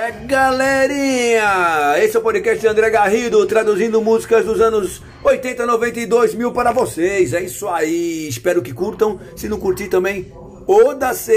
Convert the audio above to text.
É, galerinha! Esse é o podcast de André Garrido, traduzindo músicas dos anos 80, 92 mil para vocês. É isso aí. Espero que curtam. Se não curtir também, oda-se!